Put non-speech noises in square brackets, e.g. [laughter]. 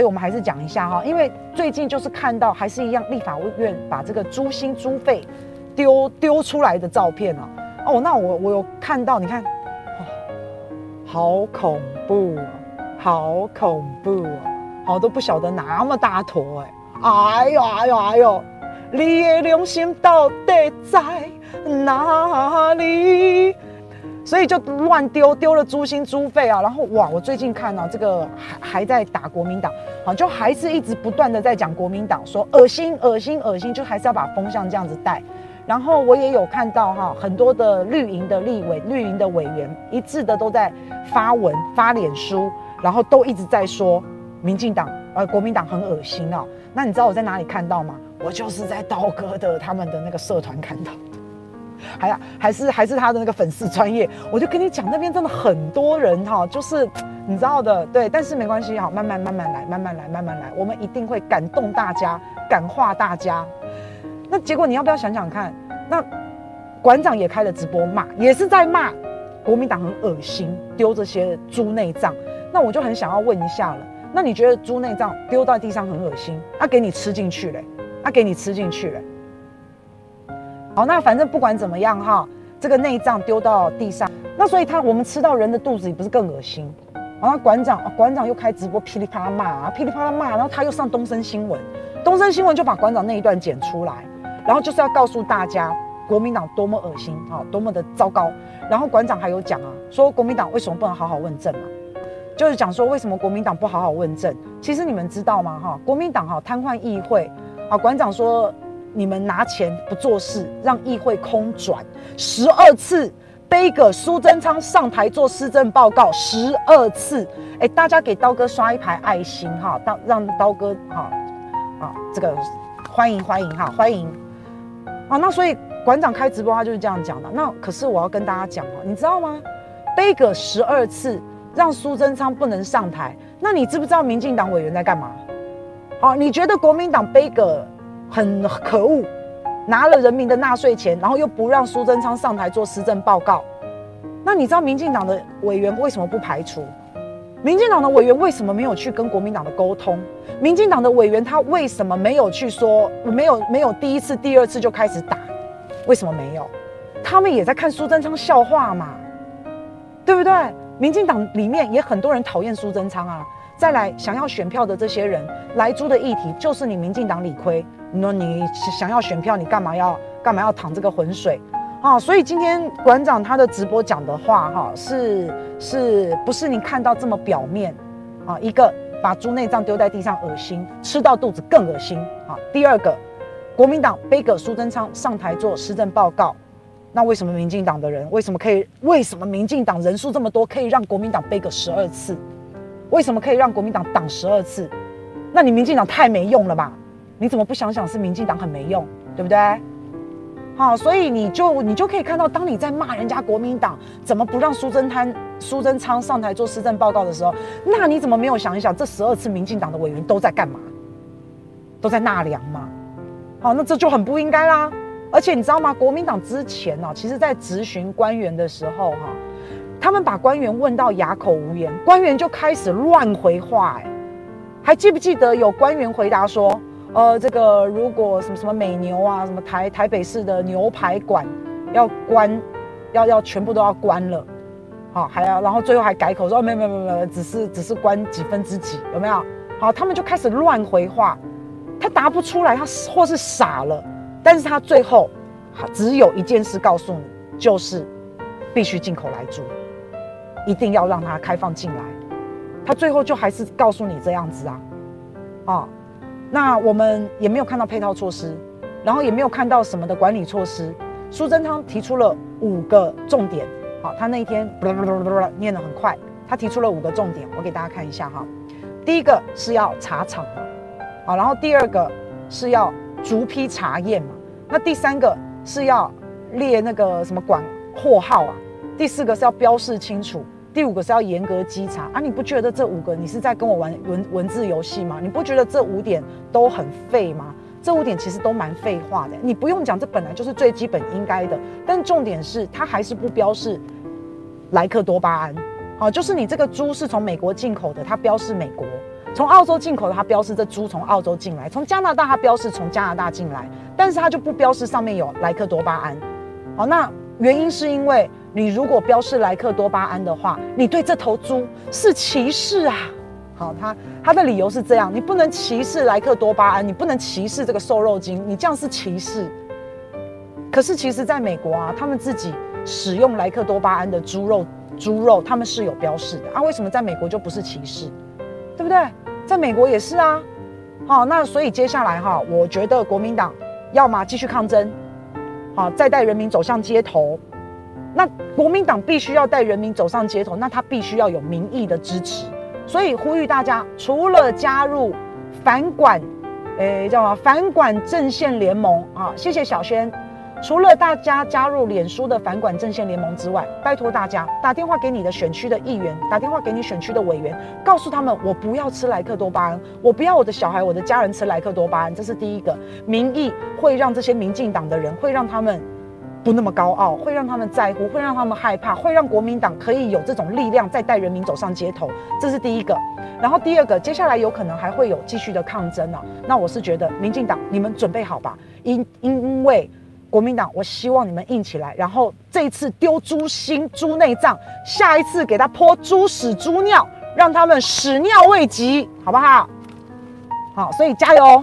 所以我们还是讲一下哈，因为最近就是看到还是一样，立法院把这个猪心猪肺丢丢出来的照片啊，哦，那我我有看到，你看，哦，好恐怖，好恐怖啊，好都不晓得那么大坨哎，哎呦哎呦哎呦，你的良心到底在哪里？所以就乱丢丢了猪心猪肺啊，然后哇，我最近看到、这个还还在打国民党，好，就还是一直不断的在讲国民党，说恶心恶心恶心，就还是要把风向这样子带。然后我也有看到哈，很多的绿营的立委、绿营的委员一致的都在发文发脸书，然后都一直在说民进党呃国民党很恶心哦。那你知道我在哪里看到吗？我就是在刀哥的他们的那个社团看到。还呀，还是还是他的那个粉丝专业，我就跟你讲，那边真的很多人哈，就是你知道的，对，但是没关系哈，慢慢慢慢来，慢慢来，慢慢来，我们一定会感动大家，感化大家。那结果你要不要想想看？那馆长也开了直播骂，也是在骂国民党很恶心，丢这些猪内脏。那我就很想要问一下了，那你觉得猪内脏丢到地上很恶心，他、啊、给你吃进去嘞？他、啊、给你吃进去嘞？好，那反正不管怎么样哈，这个内脏丢到地上，那所以他我们吃到人的肚子里不是更恶心？然后馆长啊馆长又开直播噼里啪啦骂啊，噼里啪啦骂，然后他又上东森新闻，东森新闻就把馆长那一段剪出来，然后就是要告诉大家国民党多么恶心啊，多么的糟糕。然后馆长还有讲啊，说国民党为什么不能好好问政嘛？就是讲说为什么国民党不好好问政？其实你们知道吗？哈，国民党哈瘫痪议会啊，馆长说。你们拿钱不做事，让议会空转十二次，背个苏贞昌上台做施政报告十二次，哎，大家给刀哥刷一排爱心哈，让让刀哥哈啊，这个欢迎欢迎哈欢迎啊，那所以馆长开直播他就是这样讲的。那可是我要跟大家讲哦，你知道吗？背个十二次，让苏贞昌不能上台，那你知不知道民进党委员在干嘛？好，你觉得国民党背个？很可恶，拿了人民的纳税钱，然后又不让苏贞昌上台做施政报告。那你知道民进党的委员为什么不排除？民进党的委员为什么没有去跟国民党的沟通？民进党的委员他为什么没有去说？没有没有第一次、第二次就开始打？为什么没有？他们也在看苏贞昌笑话嘛，对不对？民进党里面也很多人讨厌苏贞昌啊。再来想要选票的这些人，来猪的议题就是你民进党理亏。那你想要选票，你干嘛要干嘛要淌这个浑水啊？所以今天馆长他的直播讲的话，哈，是是不是你看到这么表面啊？一个把猪内脏丢在地上恶心，吃到肚子更恶心啊。第二个，国民党背个苏贞昌上台做施政报告，那为什么民进党的人为什么可以？为什么民进党人数这么多，可以让国民党背个十二次？为什么可以让国民党挡十二次？那你民进党太没用了吧？你怎么不想想是民进党很没用，对不对？好，所以你就你就可以看到，当你在骂人家国民党怎么不让苏贞昌苏贞昌上台做施政报告的时候，那你怎么没有想一想，这十二次民进党的委员都在干嘛？都在纳凉吗？好，那这就很不应该啦。而且你知道吗？国民党之前呢、其实在质询官员的时候，哈，他们把官员问到哑口无言，官员就开始乱回话、欸。哎，还记不记得有官员回答说？呃，这个如果什么什么美牛啊，什么台台北市的牛排馆要关，要要全部都要关了，好，还要然后最后还改口说没有没有没有没有，只是只是关几分之几，有没有？好，他们就开始乱回话，他答不出来，他或是傻了，但是他最后只有一件事告诉你，就是必须进口莱猪，一定要让他开放进来，他最后就还是告诉你这样子啊，啊。那我们也没有看到配套措施，然后也没有看到什么的管理措施。苏贞昌提出了五个重点，好，他那一天 [laughs] 念得很快，他提出了五个重点，我给大家看一下哈。第一个是要查厂嘛，好，然后第二个是要逐批查验嘛，那第三个是要列那个什么管货号啊，第四个是要标示清楚。第五个是要严格稽查啊！你不觉得这五个你是在跟我玩文文字游戏吗？你不觉得这五点都很废吗？这五点其实都蛮废话的。你不用讲，这本来就是最基本应该的。但重点是它还是不标示莱克多巴胺，好，就是你这个猪是从美国进口的，它标示美国，从澳洲进口的，它标示这猪从澳洲进来；从加拿大，它标示从加拿大进来，但是它就不标示上面有莱克多巴胺。好，那原因是因为你如果标示莱克多巴胺的话，你对这头猪是歧视啊。好，他他的理由是这样：你不能歧视莱克多巴胺，你不能歧视这个瘦肉精，你这样是歧视。可是其实在美国啊，他们自己使用莱克多巴胺的猪肉，猪肉他们是有标示的啊。为什么在美国就不是歧视？对不对？在美国也是啊，好，那所以接下来哈，我觉得国民党要么继续抗争，好，再带人民走上街头。那国民党必须要带人民走上街头，那他必须要有民意的支持。所以呼吁大家，除了加入反管，诶，叫什么反管阵线联盟啊，谢谢小轩。除了大家加入脸书的反管阵线联盟之外，拜托大家打电话给你的选区的议员，打电话给你选区的委员，告诉他们我不要吃莱克多巴胺，我不要我的小孩、我的家人吃莱克多巴胺。这是第一个，民意会让这些民进党的人会让他们不那么高傲，会让他们在乎，会让他们害怕，会让国民党可以有这种力量再带人民走上街头。这是第一个。然后第二个，接下来有可能还会有继续的抗争啊。那我是觉得民进党你们准备好吧，因因为。国民党，我希望你们硬起来，然后这一次丢猪心、猪内脏，下一次给他泼猪屎、猪尿，让他们屎尿未及，好不好？好，所以加油。